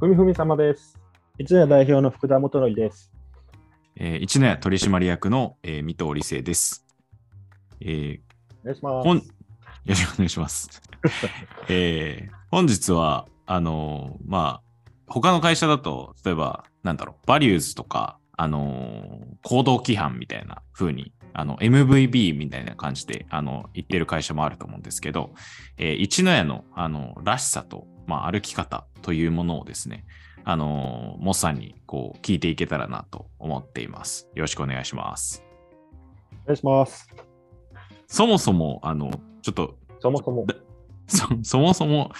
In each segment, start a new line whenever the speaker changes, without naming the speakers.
ふみふみ様です。一夜代表の福田元則です。
えー、一年取締役の、えー、水戸理生です。え
お願いしま
ー、本、よ
す。
ろしくお願いします。えー、本日は、あのーまあ、他の会社だと、例えば、なんだろう、バリューズとか、あのー行動規範みたいな風に、あの、MVB みたいな感じで、あの、言ってる会社もあると思うんですけど、えー、一の屋の、あの、らしさと、まあ、歩き方というものをですね、あのー、モッさんに、こう、聞いていけたらなと思っています。よろしくお願いします。
お願いします。
そもそも、あの、ちょっと、
そもそも、
そそもそも、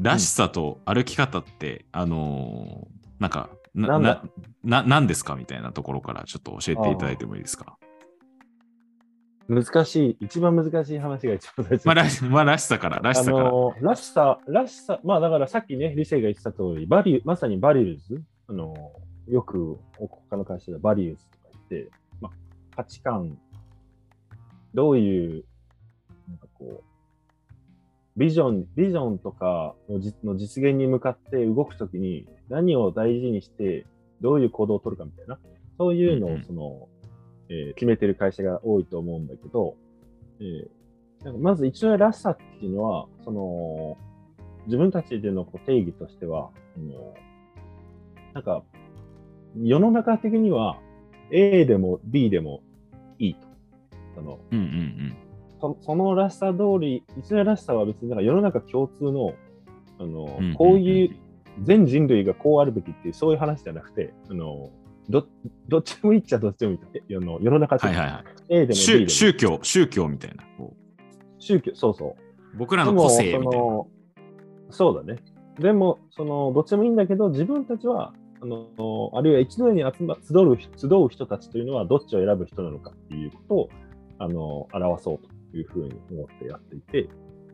らしさと歩き方って、あのーなんか、な、
な、
な、なんですかみたいなところからちょっと教えていただいてもいいですか？
難しい、一番難しい話が一番大事。
まあ、らし、まあ、らしさから、らし
あ
さから。
のらしさ、らしさ、まあだからさっきね、理性が言ってた通り、バリュー、まさにバリューズ、あのよく他の会社でバリューズとか言って、まあ、価値観、どういう、なんかこう、ビジョン、ビジョンとかのじの実現に向かって動くときに何を大事にして、どういう行動を取るかみたいな、そういうの
うんうん
をその、えー決めてる会社が多いと思うんだけど、えーなんかまず一応らしさっていうのは、その、自分たちでのこう定義としては、あのなんか、世の中的には A でも B でもいいと。その
うんうんうん。
そそのらしさ通り、一応らしさは別になんか世の中共通の、あの、
うん
こういう、全人類がこうあるべきっていう、そういう話じゃなくて、あの、どどっちでもいいっちゃどっちでもいいと。えあの世の中的に
はいはいはい。
A でも B でも
宗宗教、宗教みたいな。こ
宗教、そうそう。
う僕らの個性みたいな。
そのそうだね。でも、その、どっちでもいいんだけど、自分たちは、あの、あるいは一度に集ま集う集う人たちというのは、どっちを選ぶ人なのかっていうことを、あの、表そうというふうに思ってやっていて、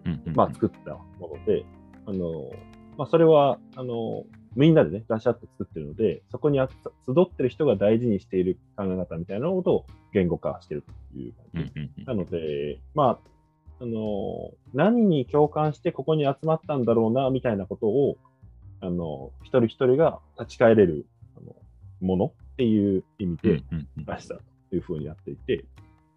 うんうんうん
まあ、作ったもので、あの、まあ、それは、あの、みんなでね、出し合って作ってるので、そこにあ集ってる人が大事にしている考え方みたいなことを言語化しているという感じ。なので、まあ、あの、何に共感してここに集まったんだろうな、みたいなことを、あの、一人一人が立ち返れるあのものっていう意味
うん
で、らしさというふうにやっていて、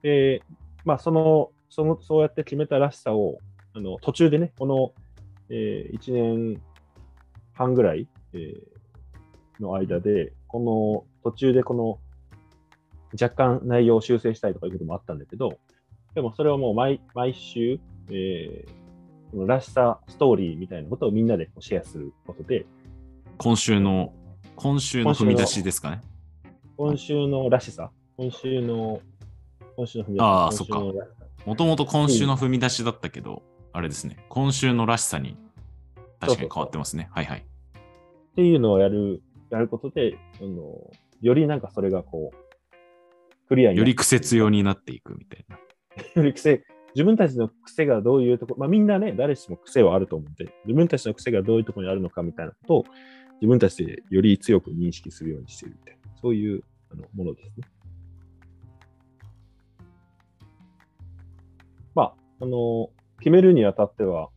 で、まあ、その、その、そうやって決めたらしさを、あの、途中でね、この、え1年半ぐらい、えーの間で、この、途中でこの、若干内容を修正したりとかいうこともあったんだけど、でもそれをもう毎毎週、えーこのらしさストーリーみたいなことをみんなでシェアすることで、
今週の、今週の踏み出しですかね？
今週のらしさ、今週の、今週の踏み出し
あー
今週のらしさ
もともと今週の踏み出しだったけど、あれですね。今週のらしさに確かに変わってますね。はいはい。
っていうのをやる、やることで、あのよりなんかそれがこう、クリアにな
より癖強になっていくみたいな。
より癖、自分たちの癖がどういうところ、まあみんなね、誰しも癖はあると思うんで、自分たちの癖がどういうところにあるのかみたいなことを自分たちでより強く認識するようにしているみたいな、そういうあのものですね。まあ、あの、決めるにあたっては、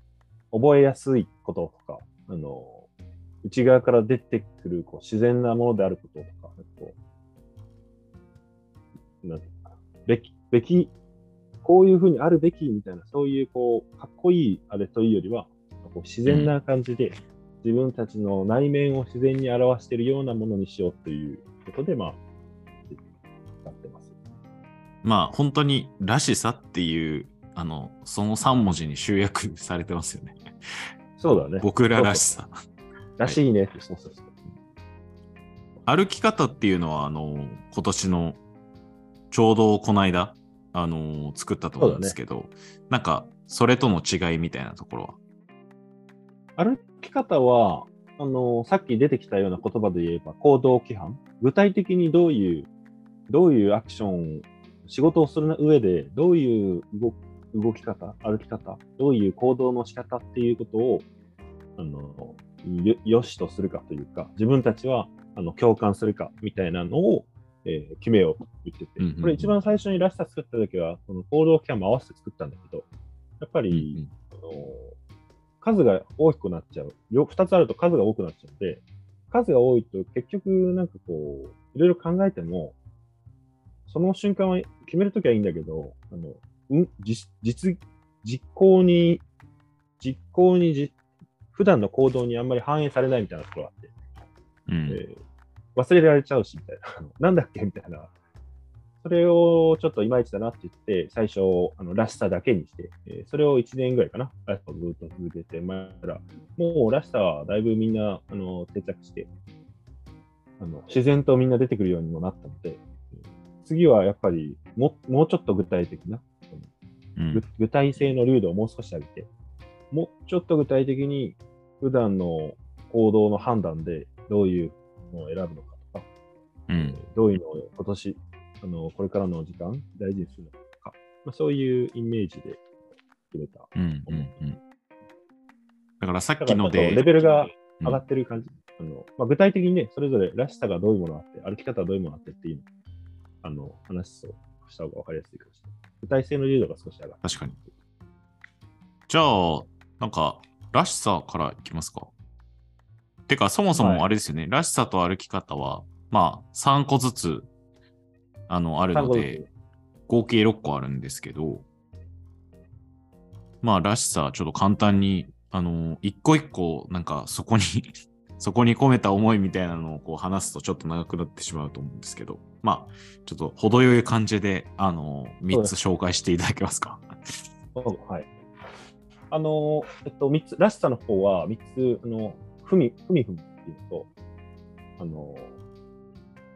覚えやすいこととか、あの、内側から出てくるこう自然なものであることとか、こうなんていうかな、べき、べき、こういうふうにあるべきみたいな、そういうこう、かっこいいあれというよりは、こう自然な感じで、自分たちの内面を自然に表しているようなものにしようということで、まあ、やってます。
まあ本当にらしさっていう、あの、その3文字に集約されてますよね。
そうだね。
僕ららしさ。
らしいねそうそうそう。
歩き方っていうのは、あの、今年のちょうどこの間、あの、作ったと思うんですけど、なんか、それとの違いみたいなところは？
歩き方は、あの、さっき出てきたような言葉で言えば、行動規範。具体的にどういう、どういうアクション、仕事をする上で、どういう動動き方、歩き方、どういう行動の仕方っていうことを、あの、よよしとするかというか、自分たちは、あの、共感するかみたいなのを、えー決めようと言ってて、
うんうんうん
これ一番最初にらしさ作った時は、この行動規範も合わせて作ったんだけど、やっぱり、あの数が大きくなっちゃう。よ2つあると数が多くなっちゃうので、数が多いと結局なんかこう、いろいろ考えても、その瞬間は決めるときはいいんだけど、あの、うん、実、実、実行に、実行にじ、普段の行動にあんまり反映されないみたいなところがあって、
うん。
えー忘れられちゃうし、みたいな。なんだっけみたいな。それをちょっといまいちだなって言って、最初、あのらしさだけにして、えーそれを1年ぐらいかな、らしさをずっと続けて、前から、もうらしさはだいぶみんな、あの、定着して、あの、自然とみんな出てくるようにもなったので、えー次はやっぱりも、もうちょっと具体的な、
うん
具具体性の流度をもう少し上げて、もうちょっと具体的に普段の行動の判断でどういうのを選ぶのかとか、
うん。
どういうのを今年、あのこれからの時間大事にするのか、まあ、そういうイメージで決めた。
うん。うん。うん。だからさっきので、
レベルが
うん
上がってる感じ。あのまあ、具体的にね、それぞれらしさがどういうものがあって、歩き方はどういうものがあってっていうあの話をした方が分かりやすいかもしれない。具体性の流度が少し上がって
確かに。じゃあ、なんか、らしさからいきますか？てか、そもそ
はい
もあれですよね、らしさと歩き方は、まあ、3個ずつ、あの、あるので、合計6個あるんですけど、まあ、らしさ、ちょっと簡単に、あの、一個一個、なんか、そこに、そこに込めた思いみたいなのをこう話すとちょっと長くなってしまうと思うんですけど、まあ、ちょっと程よい感じで、あの、3つ紹介していただけますか？
はい。あの、えっと、三つ、らしさの方は三つ、あの、ふみ、ふみふみっていうのと、あの、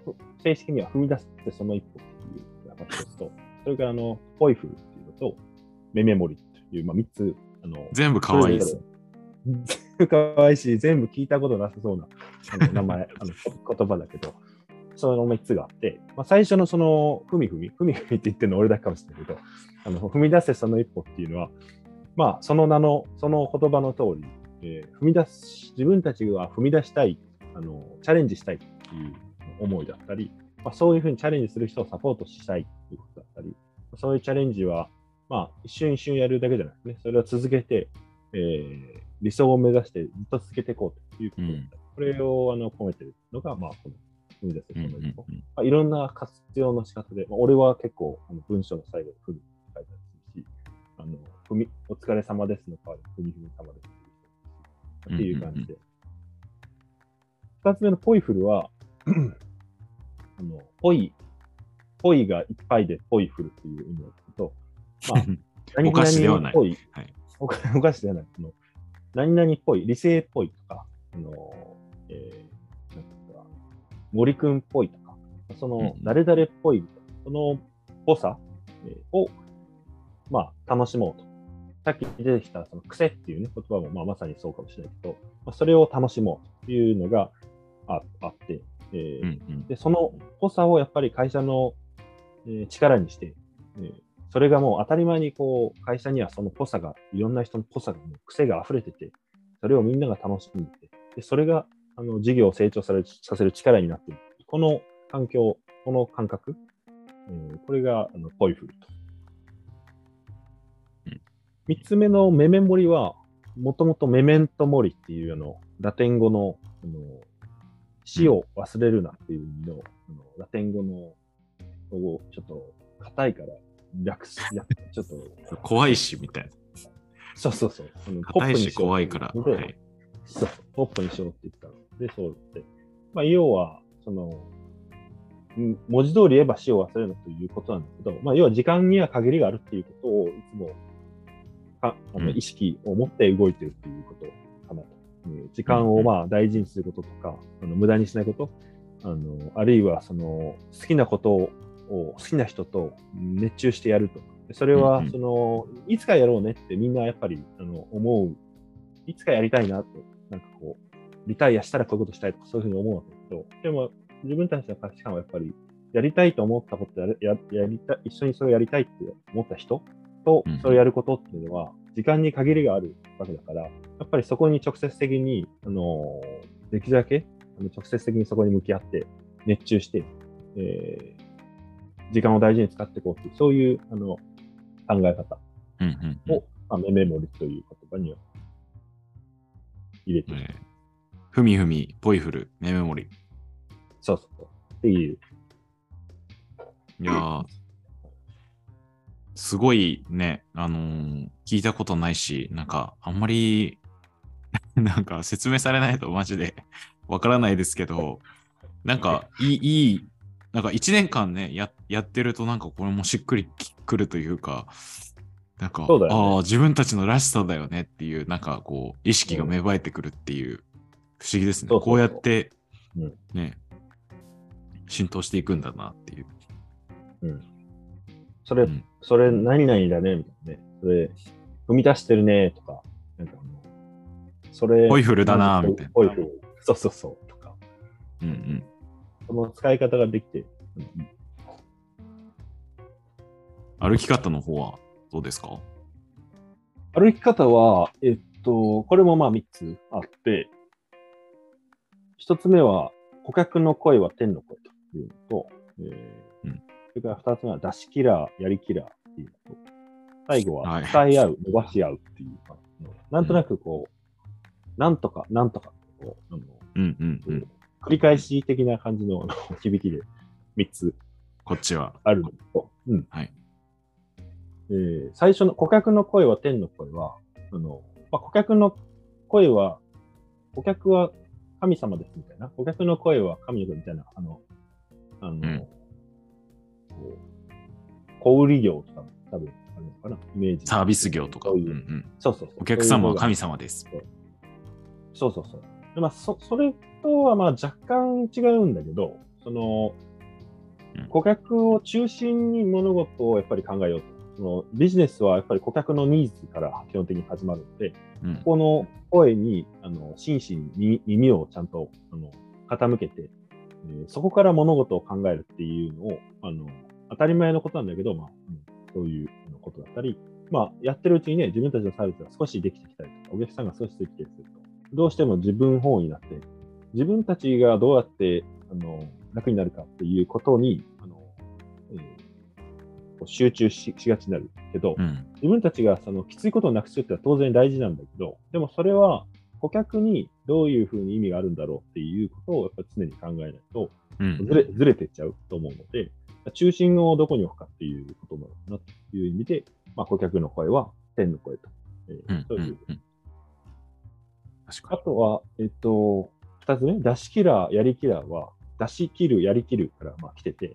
ふ正式には踏み出してその一歩っていうのが一つと、それからあの、ポイフルっていうのと、メメモリっていう、まあ三つ、あの、
全部可愛いです。
全部可愛いし、全部聞いたことなさそうなあの 名前、あの言葉だけど、その3つがあって、まあ、最初のその、ふみふみ、ふみふみって言ってるの俺だけかもしれないけど、あの踏み出せその一歩っていうのは、まあ、その名の、その言葉の通り、えー踏み出す、自分たちが踏み出したい、あの、チャレンジしたいっていう思いだったり、まあ、そういうふうにチャレンジする人をサポートしたいっていうことだったり、そういうチャレンジは、まあ、一瞬一瞬やるだけじゃなくてね、それを続けて、えー理想を目指してずっと続けていこうということだったり、これをあの込めてるのが、まあ、この踏み出せ
うん
その一歩。
うん
まあ、いろんな活用の仕方で、まあ、俺は結構あの文章の最後にふみ書いてあるし、あのふみお疲れ様ですの代わりにふみふみ様ですっていう感じで。二つ目のポイフルは、あのポイ、ポイがいっぱいでポイフルっていう意味を聞くと、まあ、何
お菓子ではないはい
お菓子ではない。あの何々っぽい、理性っぽいとか、あの、えー、なんか、森くんっぽいとか、その
うん、
誰々っぽい、そのっぽさ、えーを、まあ、楽しもうと。さっき出てきた、その癖っていうね、言葉も、まあ、まさにそうかもしれないけど、まあ、それを楽しもうというのがああって、えー
うんうん
で、そのぽさをやっぱり会社の、えー力にして、えーそれがもう当たり前にこう、会社にはそのぽさが、いろんな人のぽさが、もう癖が溢れてて、それをみんなが楽しんでて、でそれがあの事業を成長されさせる力になっている。この環境、この感覚、えーこれがあのポイフルと
うん。
三つ目のメメモリは、もともとメメントモリっていうあのラテン語のあの死を忘れるなっていう意味の,、あのラテン語のちょっと硬いから略す、やちょっと、
怖いし、みたいな。
そうそうそう。
硬いし怖いから。
で
はい。
そう、ポップにしようって言ったの。で、そうって。まあ、要は、その、ん文字通り言えば死を忘れるなということなんだけど、まあ、要は時間には限りがあるっていうことをいつもかあの
うん。
意識を持って動いてるっていうことかなと。うん。時間をまあ大事にすることとか、あの無駄にしないこと、あのあるいはその好きなことを好きな人と熱中してやると。でそれはその、いつかやろうねってみんなやっぱりあの思う。いつかやりたいなと、なんかこう、リタイアしたらこういうことしたいとか、そういうふうに思うわけだけど、でも、自分たちの価値観はやっぱり、やりたいと思ったことやるややりた、一緒にそれをやりたいって思った人と
うん、
それをやることっていうのは、時間に限りがあるわけだから、やっぱりそこに直接的に、あの、できるだけ、あの直接的にそこに向き合って、熱中して、えー時間を大事に使っていこうっていう、そういう、あの、考え方を、まあ、メメモリという言葉には入れてる。
えーふみふみ、ポイフル、ネメモリ。
そうそうそう。っていう。
いやー、すごいね、あのー聞いたことないし、なんか、あんまり、なんか説明されないとマジでわからないですけど、なんか、いい、いい、なんか1年間ね、ややってると、なんかこれもしっくりきくるというか、なんか、
ね
ああ、自分たちのらしさだよねっていう、なんかこう、意識が芽生えてくるっていう、不思議ですね。
そうそうそう
こうやって
うん、
ね、浸透していくんだなっていう。
うん。それ、
うん
それ何々だね、みたいなね。それ、踏み出してるね、とか。なんかそれ、
ポイフルだなみたいな
ポイフル。そうそうそう。とか。
うんうん。
その使い方ができて、うん
歩き方の方はどうですか？
歩き方は、えっと、これもまあ3つあって、1つ目は、顧客の声は天の声というのと、えー
うん
それから2つ目は、出しキラー、やりキラーっていうのと、最後は
はい
伝え合う、伸ばし合うっていう、まあなんとなくこう、なんとか、なんとかこうあの、
うんうんうん。
繰り返し的な感じの響きで3つ
こっちは。
あるのと、うん。
はい
えー最初の顧客の声は天の声は、あの、まあ、顧客の声は、顧客は神様ですみたいな、顧客の声は神の声みたいな、あの、あの、う小売業とかも多分あるのかな、イメージ。
サービス業とか。
そううんう、
うんん。
そうそう。
お客様は神様です。
そうそうそう。でまあ、そそれとはまあ若干違うんだけど、その
うん
顧客を中心に物事をやっぱり考えようと。そのビジネスはやっぱり顧客のニーズから基本的に始まるので、
うん。
この声にあの真摯に耳耳をちゃんとあの傾けて、えーそこから物事を考えるっていうのをあの当たり前のことなんだけど、まあうんそういうことだったり、まあ、やってるうちにね、自分たちのサービスが少しできてきたりとか、お客さんが少しできてきたりと、どうしても自分本位になって、自分たちがどうやってあの楽になるかっていうことに、あのえー集中ししがちになるけど、
うん。
自分たちがそのきついことをなくすってのは当然大事なんだけど、でもそれは顧客にどういうふうに意味があるんだろうっていうことをやっぱり常に考えないと
うん
ずれずれてっちゃうと思うので、中心をどこに置くかっていうことなのかなという意味で、まあ、顧客の声は天の声と。えー
うん。
そううんいうあとは、えっと、二つ目、出しキラー、やりキラーは、出し切る、やり切るからまあ来てて、
に。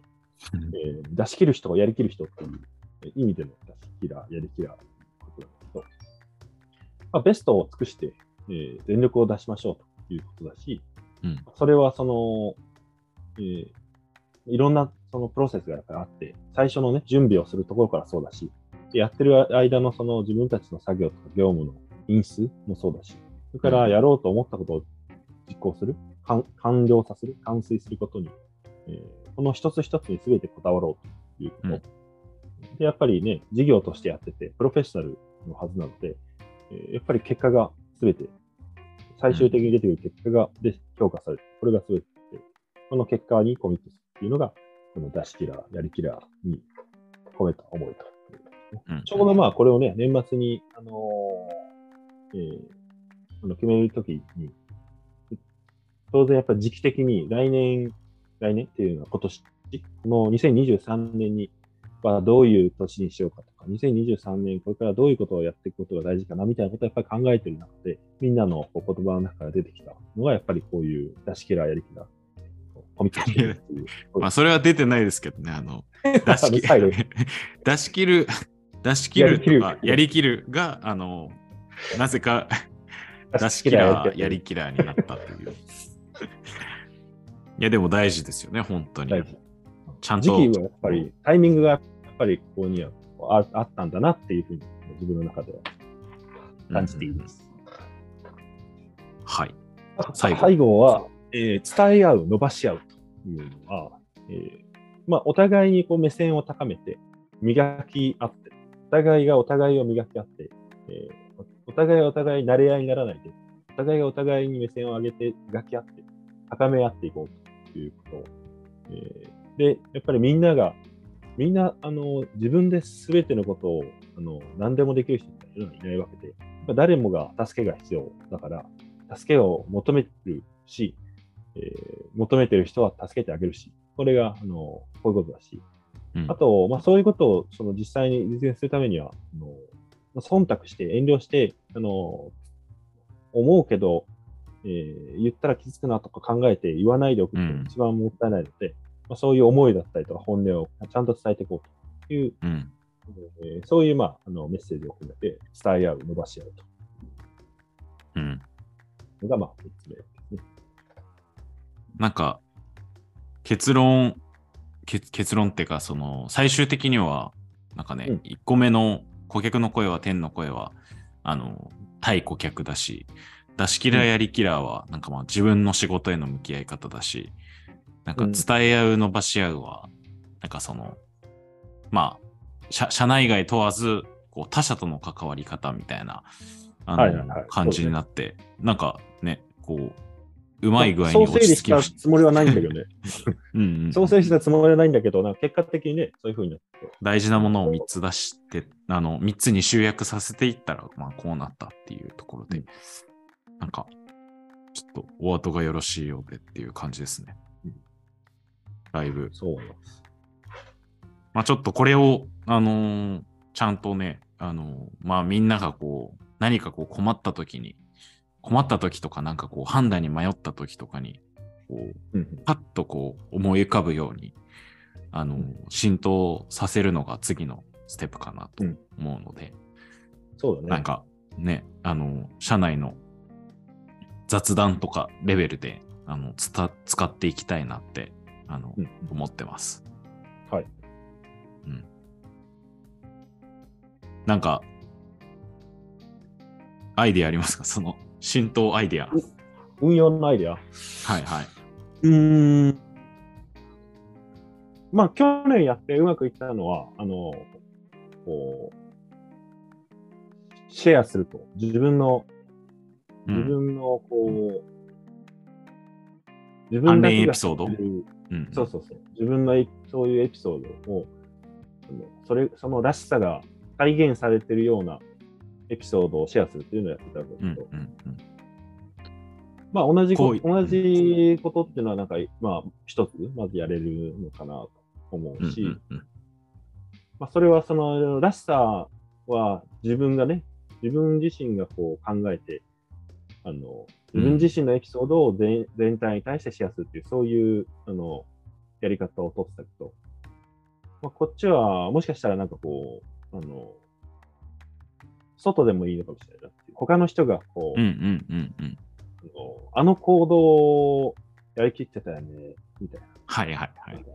えー出し切る人、やり切る人っていうえー意味での出しキラー、やりキラーということなんだけど、まあ、ベストを尽くして、えー全力を出しましょうということだし、
うん
それはその、えーいろんなそのプロセスがやっぱりあって、最初のね、準備をするところからそうだし、でやってる間のその自分たちの作業とか業務の因数もそうだし、それからやろうと思ったことを実行する、完完了させる、完遂することに、えーこの一つ一つに全てこだわろうということ。
うん
で、やっぱりね、事業としてやってて、プロフェッショナルのはずなので、えーやっぱり結果が全て、最終的に出てくる結果がで評価される。これが全てで、この結果にコミットするっていうのが、この出しキラー、やりキラーに込めた思いと。
うん
ちょうどまあ、これをね、年末に、あのーえーあの決めるときに、当然やっぱり時期的に来年、来年っていうのは今年、この2023年にはどういう年にしようかとか、2023年これからどういうことをやっていくことが大事かなみたいなことをやっぱり考えている中で、みんなのこう言葉の中から出てきたのが、やっぱりこういう出しキラー、やりキラー、コミットしてるっていう。
まあ、それは出てないですけどね、あの、出し切る、出し切る、出し切るとか、
やりきる
が、あの、なぜか、出し切ら、やりきらになったという。いや、でも大事ですよね、本当に。ちゃんと。
時期はやっぱり、タイミングがやっぱりここにはああったんだなっていうふうに自分の中では感じています。
はい。
最
後
は、えー伝え合う、伸ばし合うというのは、えーまあ、お互いにこう目線を高めて、磨き合って、お互いがお互いを磨き合って、えーお互いがお互い慣れ合いにならないで、お互いがお互いに目線を上げて磨き合って、高め合っていこうということ、えーで、やっぱりみんなが、みんな、あの、自分で全てのことを、あの、何でもできる人っていうのはいないわけで、誰もが助けが必要だから、助けを求めるし、えー求めてる人は助けてあげるし、これが、あの、こういうことだし、
うん
あと、まあ、そういうことをその実際に実現するためには、あのまあ忖度して、遠慮して、あの思うけど、えー言ったら傷つくなとか考えて言わないでおくっていうのが一番もったいないので、まあ、そういう思いだったりとか本音をちゃんと伝えていこうという、
うん。
えーそういう、まあ、あのメッセージを込めて伝え合う、伸ばし合う
うん。
というのが、まあ、3つ目。
なんか、結論、結結論っていうか、その、最終的には、なんかね、
うん。
1個目の顧客の声は、天の声は、あの、対顧客だし、出し切らやりきらは、なんかまあ自分の仕事への向き合い方だし、なんか
うん。
伝え合う、伸ばし合うは、なんかその、まあ、社社内外問わず、こう他者との関わり方みたいな、あの、
はいはいはい。
感じになって、なんかね、こう、うまい具合に落ち着き
整理した
まし
つもりはないんだけどね。
うんうん
そう整理したつもりはないんだけど、なんか結果的にね、そういうふうになって。
大事なものを3つ出して、あの、3つに集約させていったら、まあ、こうなったっていうところで、
うん
なんか、ちょっとお後がよろしいようでっていう感じですね
うん。
だいぶ。
そう。ま
あ、ちょっとこれを、あのーちゃんとね、あのーまあ、みんながこう、何かこう困った時に、困った時とか、なんかこう、判断に迷った時とかに、こう、
うん
パッとこう思い浮かぶように、あの、浸透させるのが次のステップかなと思うので、
そうだね。
なんかね、あの、社内の雑談とかレベルで、あの、つた使っていきたいなって、あの、
うん
思ってます。
はい。
うん。なんか、アイディアありますか？その、浸透アイディア。
運用のアイデア。
はいはい。
うーん。まあ、去年やってうまくいったのは、あの、こう、シェアすると。自分の、自
うん。
分の、こう、自
関
分だけが
連エピソード？
知ってる
うん。
そうそうそう。自分のエピそういうエピソードを、そのそれそのらしさが再現されてるようなエピソードをシェアするっていうのをやってたんだ
うん
けど、
うんうん。
まあ同じこ同じことっていうのはなんか、まあ一つ、まずやれるのかなと思
うん
うし、
うんうん
まあそれはそのらしさは自分がね、自分自身がこう考えて、あの、自分自身のエピソードを全全体に対してシェアするっていう、そういう、あの、やり方をとってたけど、まあ、こっちは、もしかしたらなんかこう、あの、外でもいいのかもしれない。他の人がこう、
うんうんうんうん。
あの行動をやりきってたよね、みたいな。
はいはいはい。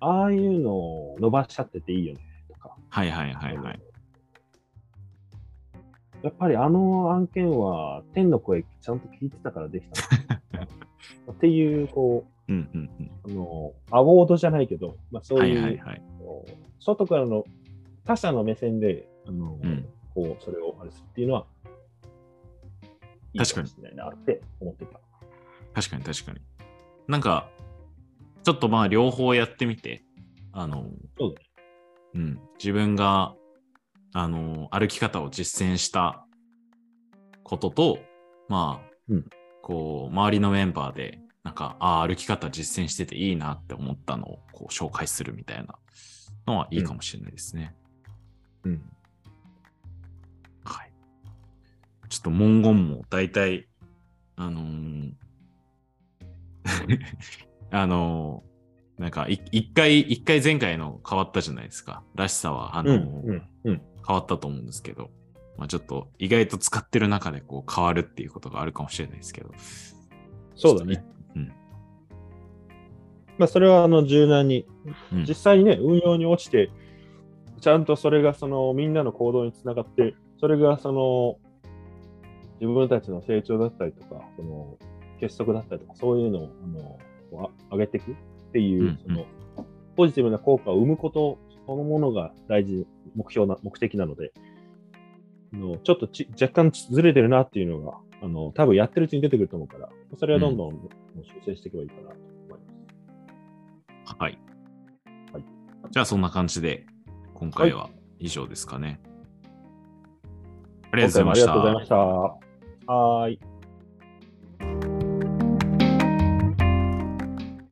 ああいうのを伸ばしちゃってていいよね、とか。
はいはいはいはい。
やっぱりあの案件は天の声ちゃんと聞いてたからできた。っていう、こ
うんうん
う、あの、アワードじゃないけど、まあ
うん。
そういう、
はいはいはい。
こう外からの他者の目線で、あの、
うん
こう、それをあれするっていうのは、いい
確かに
もしれないなって思ってた。
確かに確かに。なんか、ちょっとまあ両方やってみて、あの、
そうだね
うん、自分が、あの、歩き方を実践したことと、まあ、
うん
こう、周りのメンバーで、なんか、ああ、歩き方実践してていいなって思ったのをこう紹介するみたいなのはいいかもしれないですね。
うん。
はい。と文言も大体、あのー あのーなんかい一回、一回前回の変わったじゃないですか。らしさは、あのー
うん。うん。
変わったと思うんですけど、まあちょっと意外と使ってる中でこう変わるっていうことがあるかもしれないですけど。
そうだね。
うん。
まあ、それは、あの、柔軟に、
うん
実際にね、運用に落ちて、ちゃんとそれが、その、みんなの行動につながって、それが、その、自分たちの成長だったりとか、その、結束だったりとか、そういうのを、あの、上げていくっていう、
うんうん
その、ポジティブな効果を生むことそのものが大事、目標な、目的なので、あのちょっとち若干ずれてるなっていうのが、あの、多分やってるうちに出てくると思うから、それはどんどん修正していけばいいかなと思います。
はい。
はい
じゃあそんな感じで、今回は以上ですかね。ありがとうござい
ありがとうございました。はい。